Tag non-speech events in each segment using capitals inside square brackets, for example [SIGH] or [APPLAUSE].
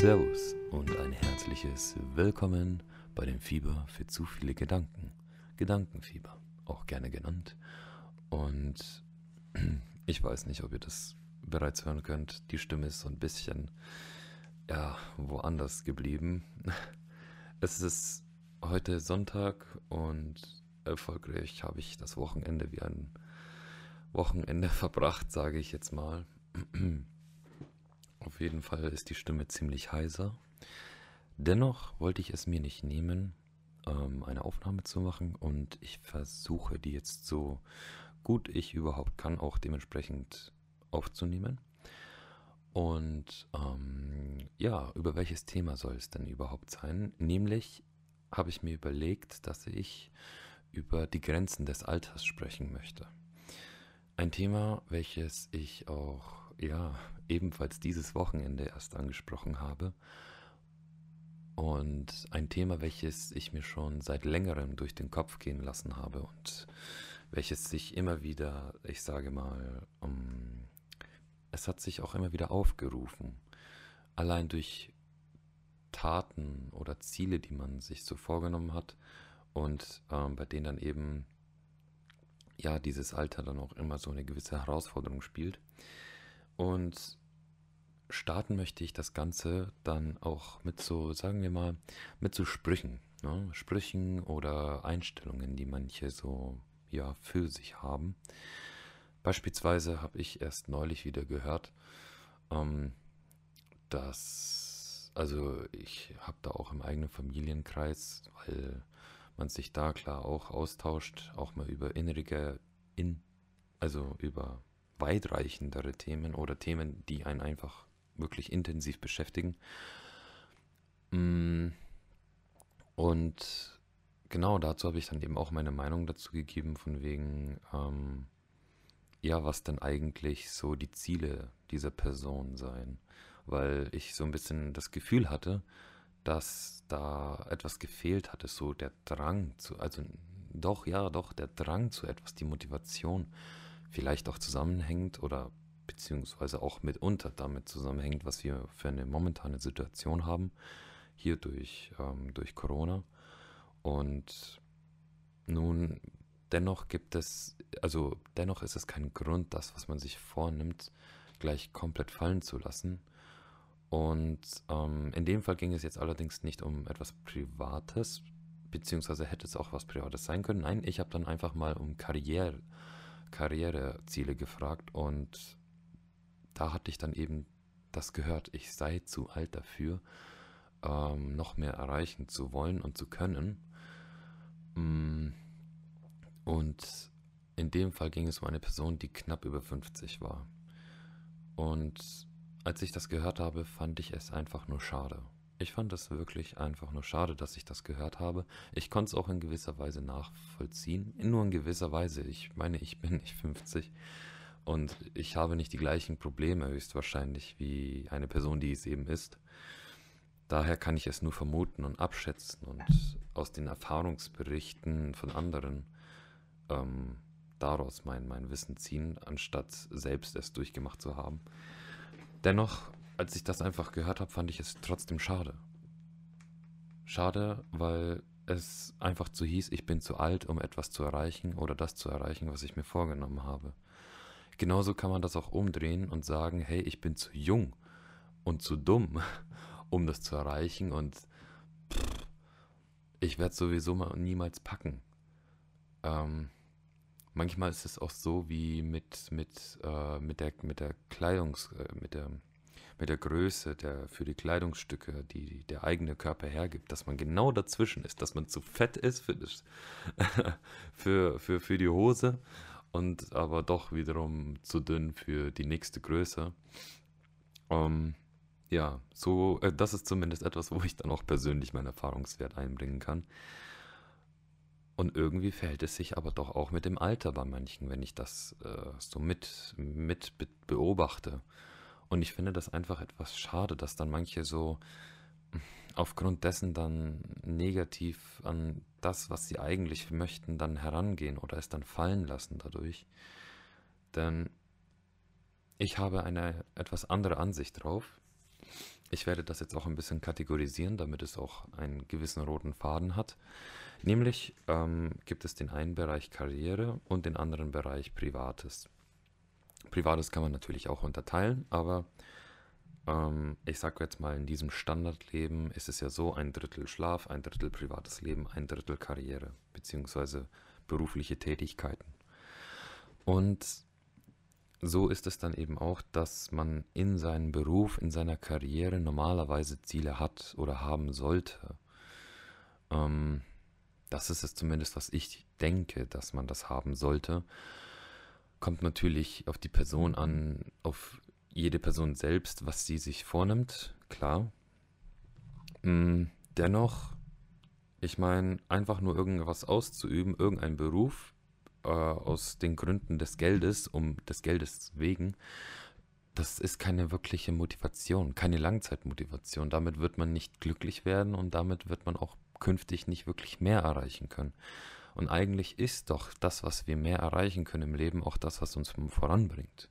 Servus und ein herzliches Willkommen bei dem Fieber für zu viele Gedanken. Gedankenfieber, auch gerne genannt. Und [CLEARS THROAT] ich weiß nicht, ob ihr das bereits hören könnt. Die Stimme ist so ein bisschen, ja, woanders geblieben. [LAUGHS] Es ist heute Sonntag und erfolgreich habe ich das Wochenende wie ein Wochenende [LAUGHS] verbracht, sage ich jetzt mal. [CLEARS THROAT] Auf jeden Fall ist die Stimme ziemlich heiser. Dennoch wollte ich es mir nicht nehmen, ähm, eine Aufnahme zu machen und ich versuche die jetzt so gut ich überhaupt kann auch dementsprechend aufzunehmen. Und ähm, ja, über welches Thema soll es denn überhaupt sein? Nämlich habe ich mir überlegt, dass ich über die Grenzen des Alters sprechen möchte. Ein Thema, welches ich auch ja ebenfalls dieses Wochenende erst angesprochen habe. Und ein Thema, welches ich mir schon seit längerem durch den Kopf gehen lassen habe und welches sich immer wieder, ich sage mal, um, es hat sich auch immer wieder aufgerufen. Allein durch Taten oder Ziele, die man sich so vorgenommen hat und ähm, bei denen dann eben ja dieses Alter dann auch immer so eine gewisse Herausforderung spielt. Und starten möchte ich das Ganze dann auch mit so, sagen wir mal, mit so Sprüchen. Ne? Sprüchen oder Einstellungen, die manche so ja für sich haben. Beispielsweise habe ich erst neulich wieder gehört, ähm, dass, also ich habe da auch im eigenen Familienkreis, weil man sich da klar auch austauscht, auch mal über innere, in, also über weitreichendere Themen oder Themen, die einen einfach wirklich intensiv beschäftigen. Mm. Und genau dazu habe ich dann eben auch meine Meinung dazu gegeben, von wegen, ähm, ja, was denn eigentlich so die Ziele dieser Person seien. Weil ich so ein bisschen das Gefühl hatte, dass da etwas gefehlt hatte, so der Drang zu, also doch, ja, doch, der Drang zu etwas, die Motivation vielleicht auch zusammenhängt oder beziehungsweise auch mitunter damit zusammenhängt, was wir für eine momentane Situation haben, hier durch, ähm, durch Corona. Und nun, dennoch gibt es, also dennoch ist es kein Grund, das, was man sich vornimmt, gleich komplett fallen zu lassen. Und ähm, in dem Fall ging es jetzt allerdings nicht um etwas Privates, beziehungsweise hätte es auch was Privates sein können. Nein, ich habe dann einfach mal um Karriere Karriereziele gefragt und da hatte ich dann eben das gehört, ich sei zu alt dafür, ähm, noch mehr erreichen zu wollen und zu können. Mm, und in dem Fall ging es um eine Person, die knapp über 50 war. Und als ich das gehört habe, fand ich es einfach nur schade. Ich fand es wirklich einfach nur schade, dass ich das gehört habe. Ich konnte es auch in gewisser Weise nachvollziehen. Nur in gewisser Weise. Ich meine, ich bin nicht 50 und ich habe nicht die gleichen Probleme höchstwahrscheinlich wie eine Person, die es eben ist. Daher kann ich es nur vermuten und abschätzen und aus den Erfahrungsberichten von anderen ähm, daraus mein, mein Wissen ziehen, anstatt selbst es durchgemacht zu haben. Dennoch als ich das einfach gehört habe, fand ich es trotzdem schade. Schade, weil es einfach zu hieß, ich bin zu alt, um etwas zu erreichen oder das zu erreichen, was ich mir vorgenommen habe. Genauso kann man das auch umdrehen und sagen, hey, ich bin zu jung und zu dumm, [LAUGHS] um das zu erreichen und pff, ich werde sowieso mal niemals packen. Ähm, manchmal ist es auch so wie mit, mit, äh, mit, der, mit der Kleidungs-, äh, mit der mit der Größe der, für die Kleidungsstücke, die der eigene Körper hergibt, dass man genau dazwischen ist, dass man zu fett ist für, das, [LAUGHS] für, für, für die Hose und aber doch wiederum zu dünn für die nächste Größe. Ähm, ja, so, äh, das ist zumindest etwas, wo ich dann auch persönlich meinen Erfahrungswert einbringen kann. Und irgendwie verhält es sich aber doch auch mit dem Alter bei manchen, wenn ich das äh, so mit, mit beobachte. Und ich finde das einfach etwas schade, dass dann manche so aufgrund dessen dann negativ an das, was sie eigentlich möchten, dann herangehen oder es dann fallen lassen dadurch. Denn ich habe eine etwas andere Ansicht drauf. Ich werde das jetzt auch ein bisschen kategorisieren, damit es auch einen gewissen roten Faden hat. Nämlich ähm, gibt es den einen Bereich Karriere und den anderen Bereich Privates. Privates kann man natürlich auch unterteilen, aber ähm, ich sage jetzt mal, in diesem Standardleben ist es ja so, ein Drittel Schlaf, ein Drittel privates Leben, ein Drittel Karriere, beziehungsweise berufliche Tätigkeiten. Und so ist es dann eben auch, dass man in seinem Beruf, in seiner Karriere normalerweise Ziele hat oder haben sollte. Ähm, das ist es zumindest, was ich denke, dass man das haben sollte. Kommt natürlich auf die Person an, auf jede Person selbst, was sie sich vornimmt, klar. Mm, dennoch, ich meine, einfach nur irgendwas auszuüben, irgendein Beruf, äh, aus den Gründen des Geldes, um des Geldes wegen, das ist keine wirkliche Motivation, keine Langzeitmotivation. Damit wird man nicht glücklich werden und damit wird man auch künftig nicht wirklich mehr erreichen können. Und eigentlich ist doch das, was wir mehr erreichen können im Leben, auch das, was uns voranbringt.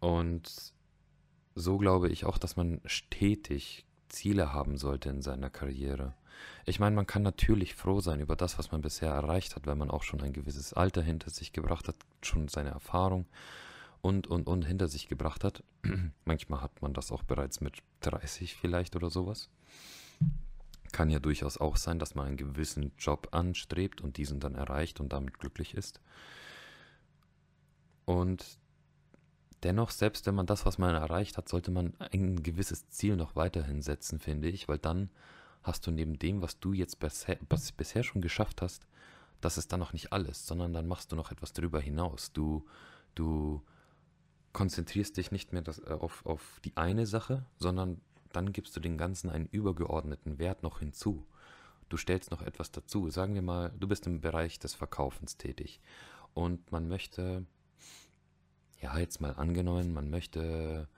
Und so glaube ich auch, dass man stetig Ziele haben sollte in seiner Karriere. Ich meine, man kann natürlich froh sein über das, was man bisher erreicht hat, wenn man auch schon ein gewisses Alter hinter sich gebracht hat, schon seine Erfahrung und, und, und hinter sich gebracht hat. [CLEARS THROAT] Manchmal hat man das auch bereits mit 30 vielleicht oder sowas. Kann ja durchaus auch sein, dass man einen gewissen Job anstrebt und diesen dann erreicht und damit glücklich ist. Und dennoch, selbst wenn man das, was man erreicht hat, sollte man ein gewisses Ziel noch weiterhin setzen, finde ich, weil dann hast du neben dem, was du jetzt bisher, bisher schon geschafft hast, das ist dann noch nicht alles, sondern dann machst du noch etwas darüber hinaus. Du, du konzentrierst dich nicht mehr das, äh, auf, auf die eine Sache, sondern dann gibst du dem Ganzen einen übergeordneten Wert noch hinzu. Du stellst noch etwas dazu. Sagen wir mal, du bist im Bereich des Verkaufens tätig und man möchte, ja, jetzt mal angenommen, man möchte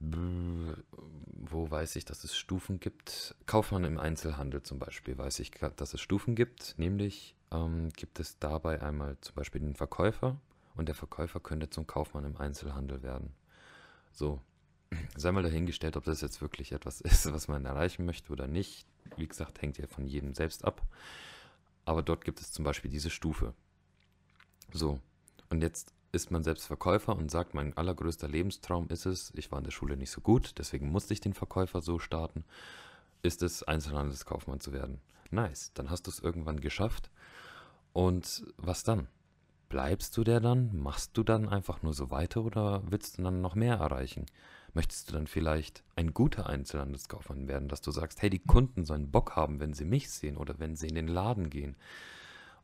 wo weiß ich, dass es Stufen gibt? Kaufmann im Einzelhandel zum Beispiel weiß ich, dass es Stufen gibt. Nämlich ähm, gibt es dabei einmal zum Beispiel den Verkäufer und der Verkäufer könnte zum Kaufmann im Einzelhandel werden. So, sei mal dahingestellt, ob das jetzt wirklich etwas [LAUGHS] ist, was man erreichen möchte oder nicht. Wie gesagt, hängt ja von jedem selbst ab. Aber dort gibt es zum Beispiel diese Stufe. So, und jetzt ist man selbst Verkäufer und sagt, mein allergrößter Lebenstraum ist es, ich war in der Schule nicht so gut, deswegen musste ich den Verkäufer so starten, ist es, Einzelhandelskaufmann zu werden. Nice, dann hast du es irgendwann geschafft. Und was dann? Bleibst du der dann? Machst du dann einfach nur so weiter oder willst du dann noch mehr erreichen? Möchtest du dann vielleicht ein guter Einzelhandelskaufmann werden, dass du sagst, hey, die Kunden sollen Bock haben, wenn sie mich sehen oder wenn sie in den Laden gehen?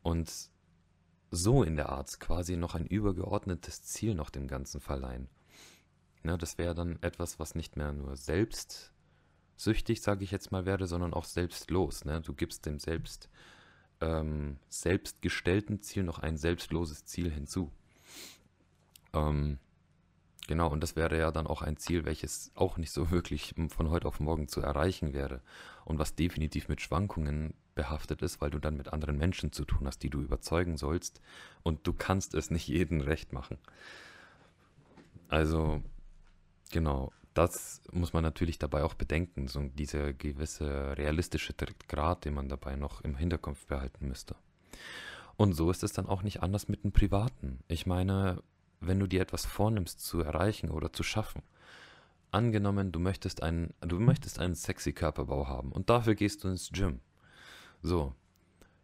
Und so in der Art quasi noch ein übergeordnetes Ziel noch dem Ganzen verleihen. Ja, das wäre dann etwas, was nicht mehr nur selbstsüchtig, sage ich jetzt mal, werde, sondern auch selbstlos. Ne? Du gibst dem selbst ähm, selbstgestellten Ziel noch ein selbstloses Ziel hinzu. Ähm, genau, und das wäre ja dann auch ein Ziel, welches auch nicht so wirklich von heute auf morgen zu erreichen wäre und was definitiv mit Schwankungen behaftet ist, weil du dann mit anderen Menschen zu tun hast, die du überzeugen sollst und du kannst es nicht jedem recht machen. Also, genau, das muss man natürlich dabei auch bedenken, so dieser gewisse realistische Grad, den man dabei noch im Hinterkopf behalten müsste. Und so ist es dann auch nicht anders mit dem Privaten. Ich meine, wenn du dir etwas vornimmst zu erreichen oder zu schaffen, angenommen, du möchtest einen, du möchtest einen sexy Körperbau haben und dafür gehst du ins Gym. So,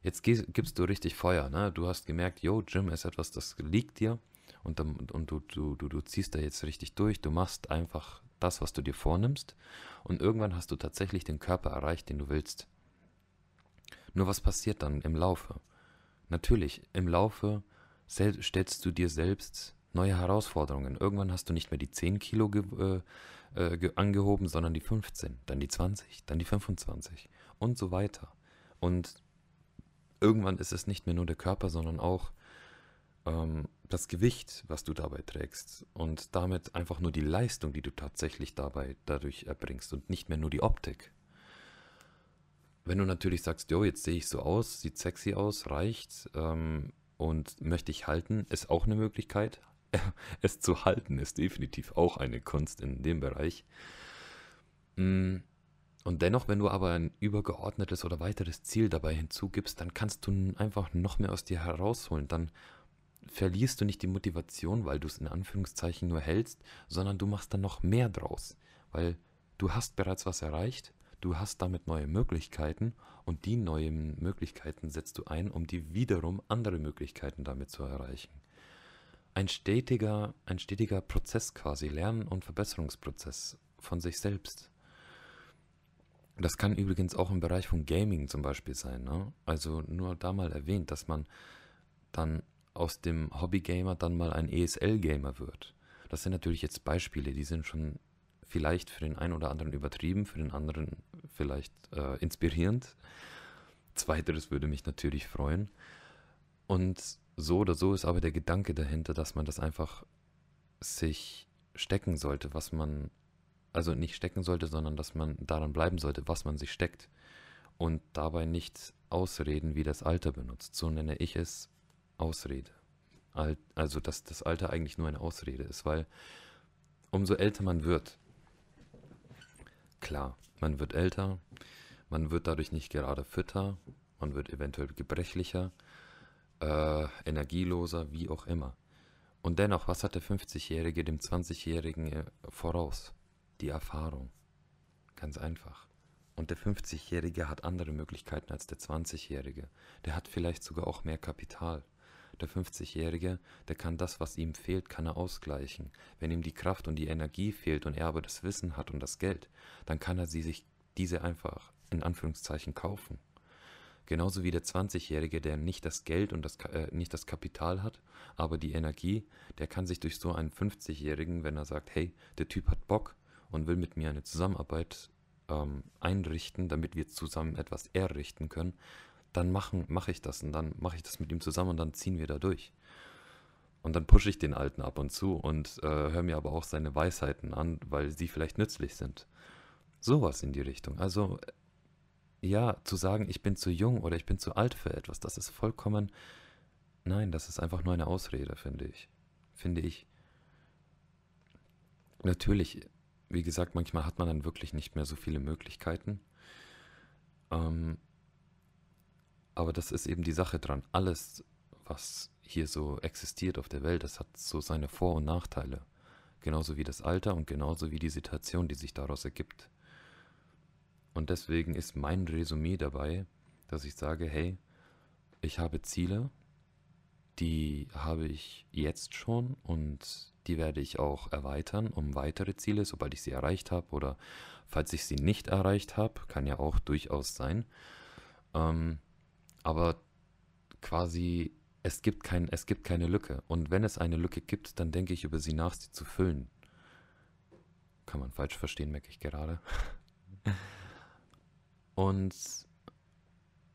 jetzt gibst du richtig Feuer, ne? Du hast gemerkt, yo, Gym ist etwas, das liegt dir und, und du, du, du, du ziehst da jetzt richtig durch, du machst einfach das, was du dir vornimmst und irgendwann hast du tatsächlich den Körper erreicht, den du willst. Nur was passiert dann im Laufe? Natürlich, im Laufe stellst du dir selbst neue Herausforderungen. Irgendwann hast du nicht mehr die 10 Kilo äh, äh, angehoben, sondern die 15, dann die 20, dann die 25 und so weiter. Und irgendwann ist es nicht mehr nur der Körper, sondern auch ähm, das Gewicht, was du dabei trägst und damit einfach nur die Leistung, die du tatsächlich dabei dadurch erbringst und nicht mehr nur die Optik. Wenn du natürlich sagst, jo, jetzt sehe ich so aus, sieht sexy aus, reicht ähm, und möchte ich halten, ist auch eine Möglichkeit. Es zu halten ist definitiv auch eine Kunst in dem Bereich. Mm, und dennoch, wenn du aber ein übergeordnetes oder weiteres Ziel dabei hinzugibst, dann kannst du einfach noch mehr aus dir herausholen. Dann verlierst du nicht die Motivation, weil du es in Anführungszeichen nur hältst, sondern du machst dann noch mehr draus, weil du hast bereits was erreicht, du hast damit neue Möglichkeiten und die neuen Möglichkeiten setzt du ein, um die wiederum andere Möglichkeiten damit zu erreichen. Ein stetiger, ein stetiger Prozess quasi, Lern- und Verbesserungsprozess von sich selbst. Das kann übrigens auch im Bereich von Gaming zum Beispiel sein. Ne? Also nur da mal erwähnt, dass man dann aus dem Hobbygamer dann mal ein ESL-Gamer wird. Das sind natürlich jetzt Beispiele, die sind schon vielleicht für den einen oder anderen übertrieben, für den anderen vielleicht äh, inspirierend. Zweiteres würde mich natürlich freuen. Und so oder so ist aber der Gedanke dahinter, dass man das einfach sich stecken sollte, was man, also nicht stecken sollte, sondern dass man daran bleiben sollte, was man sich steckt. Und dabei nicht Ausreden wie das Alter benutzt. So nenne ich es Ausrede. Also, dass das Alter eigentlich nur eine Ausrede ist, weil umso älter man wird, klar, man wird älter, man wird dadurch nicht gerade fitter, man wird eventuell gebrechlicher, äh, energieloser, wie auch immer. Und dennoch, was hat der 50-Jährige dem 20-Jährigen äh, voraus? Die Erfahrung. Ganz einfach. Und der 50-Jährige hat andere Möglichkeiten als der 20-Jährige. Der hat vielleicht sogar auch mehr Kapital. Der 50-Jährige, der kann das, was ihm fehlt, kann er ausgleichen. Wenn ihm die Kraft und die Energie fehlt und er aber das Wissen hat und das Geld, dann kann er sie sich diese einfach in Anführungszeichen kaufen. Genauso wie der 20-Jährige, der nicht das Geld und das, äh, nicht das Kapital hat, aber die Energie, der kann sich durch so einen 50-Jährigen, wenn er sagt, hey, der Typ hat Bock und will mit mir eine Zusammenarbeit ähm, einrichten, damit wir zusammen etwas errichten können, dann mache mach ich das und dann mache ich das mit ihm zusammen und dann ziehen wir da durch. Und dann pushe ich den Alten ab und zu und äh, höre mir aber auch seine Weisheiten an, weil sie vielleicht nützlich sind. Sowas in die Richtung. Also ja, zu sagen, ich bin zu jung oder ich bin zu alt für etwas, das ist vollkommen, nein, das ist einfach nur eine Ausrede, finde ich. Finde ich. Natürlich, wie gesagt, manchmal hat man dann wirklich nicht mehr so viele Möglichkeiten. Ähm, aber das ist eben die Sache dran. Alles, was hier so existiert auf der Welt, das hat so seine Vor- und Nachteile. Genauso wie das Alter und genauso wie die Situation, die sich daraus ergibt. Und deswegen ist mein Resümee dabei, dass ich sage, hey, ich habe Ziele, die habe ich jetzt schon und die werde ich auch erweitern um weitere Ziele, sobald ich sie erreicht habe oder falls ich sie nicht erreicht habe, kann ja auch durchaus sein. Ähm, aber quasi es gibt, kein, es gibt keine Lücke. Und wenn es eine Lücke gibt, dann denke ich über sie nach, sie zu füllen. Kann man falsch verstehen, merke ich gerade. [LAUGHS] und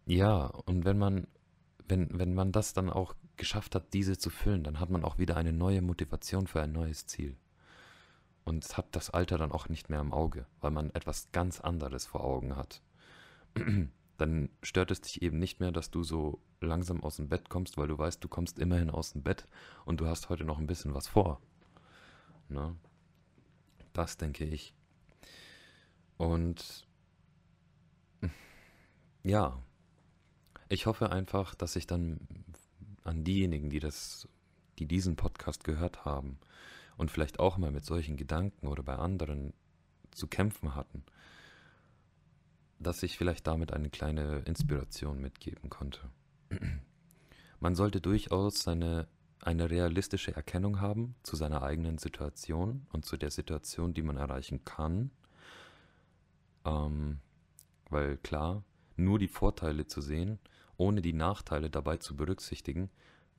ja, und wenn man, wenn, wenn man das dann auch geschafft hat, diese zu füllen, dann hat man auch wieder eine neue Motivation für ein neues Ziel. Und hat das Alter dann auch nicht mehr im Auge, weil man etwas ganz anderes vor Augen hat. [CLEARS THROAT] dann stört es dich eben nicht mehr, dass du so langsam aus dem Bett kommst, weil du weißt, du kommst immerhin aus dem Bett und du hast heute noch ein bisschen was vor. Ne? Das denke ich. Und ja, ich hoffe einfach, dass ich dann an diejenigen, die das, die diesen Podcast gehört haben und vielleicht auch mal mit solchen Gedanken oder bei anderen zu kämpfen hatten, dass ich vielleicht damit eine kleine Inspiration mitgeben konnte. Man sollte durchaus seine, eine realistische Erkennung haben zu seiner eigenen Situation und zu der Situation, die man erreichen kann. Ähm, weil klar, nur die Vorteile zu sehen, ohne die Nachteile dabei zu berücksichtigen,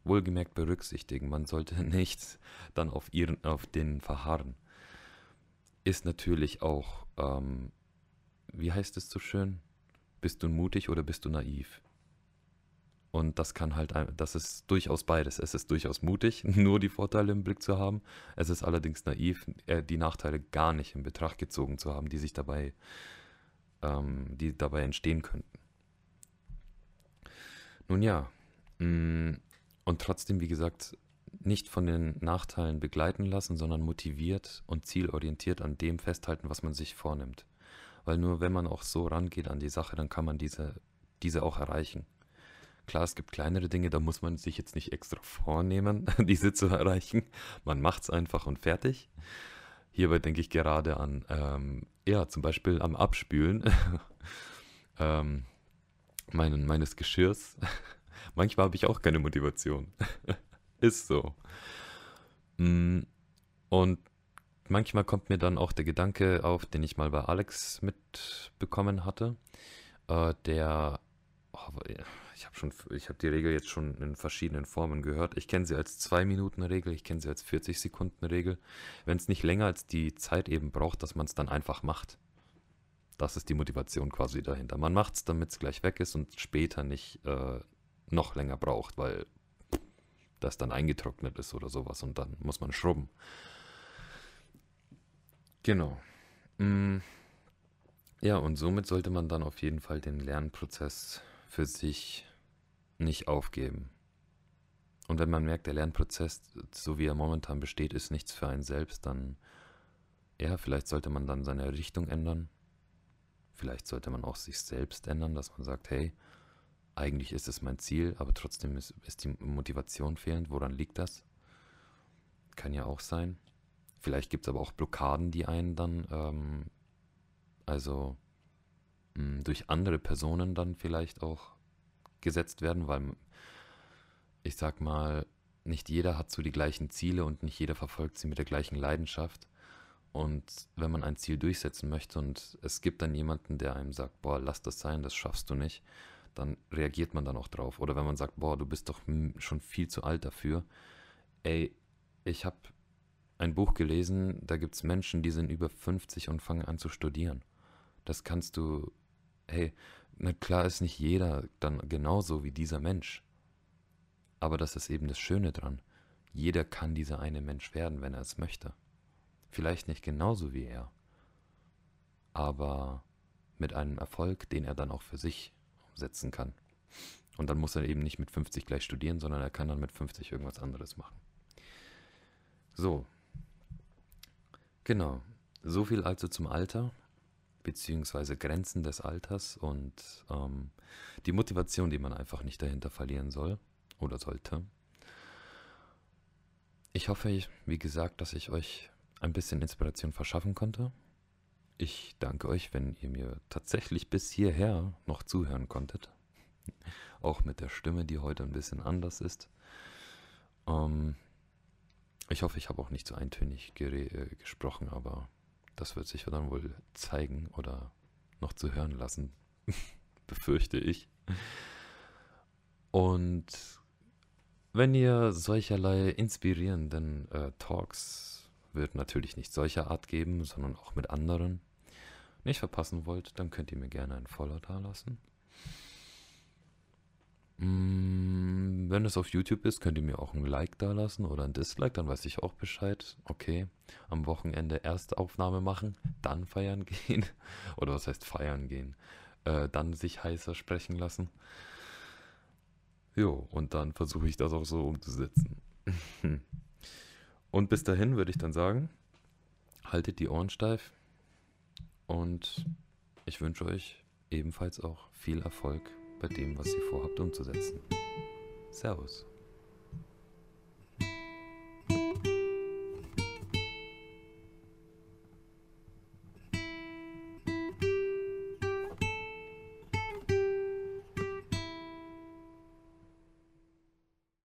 wohlgemerkt berücksichtigen, man sollte [LAUGHS] nicht dann auf, ihren, auf den verharren, ist natürlich auch ähm, wie heißt es so schön? Bist du mutig oder bist du naiv? Und das kann halt, das ist durchaus beides. Es ist durchaus mutig, [LAUGHS] nur die Vorteile im Blick zu haben. Es ist allerdings naiv, äh, die Nachteile gar nicht in Betracht gezogen zu haben, die sich dabei, ähm, die dabei entstehen könnten. Nun ja, mm, und trotzdem, wie gesagt, nicht von den Nachteilen begleiten lassen, sondern motiviert und zielorientiert an dem festhalten, was man sich vornimmt. Weil nur wenn man auch so rangeht an die Sache, dann kann man diese, diese auch erreichen. Klar, es gibt kleinere Dinge, da muss man sich jetzt nicht extra vornehmen, [LAUGHS] diese zu erreichen. Man macht es einfach und fertig. Hierbei denke ich gerade an, ähm, ja, zum Beispiel am Abspülen [LAUGHS] ähm, meinen, meines Geschirrs. [LAUGHS] Manchmal habe ich auch keine Motivation. [LAUGHS] Ist so. Mm, und manchmal kommt mir dann auch der Gedanke auf, den ich mal bei Alex mitbekommen hatte. Äh, der, oh, ich habe schon, ich habe die Regel jetzt schon in verschiedenen Formen gehört. Ich kenne sie als 2-Minuten-Regel, ich kenne sie als 40-Sekunden-Regel. Wenn es nicht länger als die Zeit eben braucht, dass man es dann einfach macht. Das ist die Motivation quasi dahinter. Man macht es, damit es gleich weg ist und später nicht äh, noch länger braucht, weil das dann eingetrocknet ist oder sowas und dann muss man schrubben. Genau. Mm. Ja, und somit sollte man dann auf jeden Fall den Lernprozess für sich nicht aufgeben. Und wenn man merkt, der Lernprozess, so wie er momentan besteht, ist nichts für einen selbst, dann, ja, vielleicht sollte man dann seine Richtung ändern. Vielleicht sollte man auch sich selbst ändern, dass man sagt, hey, eigentlich ist es mein Ziel, aber trotzdem ist, ist die Motivation fehlend. Woran liegt das? Kann ja auch sein. Vielleicht gibt es aber auch Blockaden, die einen dann, ähm, also mh, durch andere Personen dann vielleicht auch gesetzt werden, weil ich sag mal, nicht jeder hat so die gleichen Ziele und nicht jeder verfolgt sie mit der gleichen Leidenschaft. Und wenn man ein Ziel durchsetzen möchte und es gibt dann jemanden, der einem sagt, boah, lass das sein, das schaffst du nicht, dann reagiert man dann auch drauf. Oder wenn man sagt, boah, du bist doch schon viel zu alt dafür. Ey, ich habe ein Buch gelesen, da gibt es Menschen, die sind über 50 und fangen an zu studieren. Das kannst du, hey, na klar ist nicht jeder dann genauso wie dieser Mensch. Aber das ist eben das Schöne dran. Jeder kann dieser eine Mensch werden, wenn er es möchte. Vielleicht nicht genauso wie er, aber mit einem Erfolg, den er dann auch für sich umsetzen kann. Und dann muss er eben nicht mit 50 gleich studieren, sondern er kann dann mit 50 irgendwas anderes machen. So. Genau. So viel also zum Alter, beziehungsweise Grenzen des Alters und ähm, die Motivation, die man einfach nicht dahinter verlieren soll oder sollte. Ich hoffe, wie gesagt, dass ich euch ein bisschen Inspiration verschaffen konnte. Ich danke euch, wenn ihr mir tatsächlich bis hierher noch zuhören konntet. [LAUGHS] Auch mit der Stimme, die heute ein bisschen anders ist. Ähm, ich hoffe, ich habe auch nicht so eintönig äh, gesprochen, aber das wird sich dann wohl zeigen oder noch zu hören lassen, [LAUGHS] befürchte ich. Und wenn ihr solcherlei inspirierenden äh, Talks wird natürlich nicht solcher Art geben, sondern auch mit anderen nicht verpassen wollt, dann könnt ihr mir gerne ein Follow da lassen. Mm, wenn es auf YouTube ist, könnt ihr mir auch ein Like da lassen oder ein Dislike, dann weiß ich auch Bescheid. Okay, am Wochenende erst Aufnahme machen, dann feiern [LAUGHS] gehen. Oder was heißt feiern gehen? Äh, dann sich heißer sprechen lassen. Jo, und dann versuche ich das auch so umzusetzen. [LAUGHS] und bis dahin würde ich dann sagen, haltet die Ohren steif, und ich wünsche euch ebenfalls auch viel Erfolg bei dem, was ihr vorhabt umzusetzen. Servus.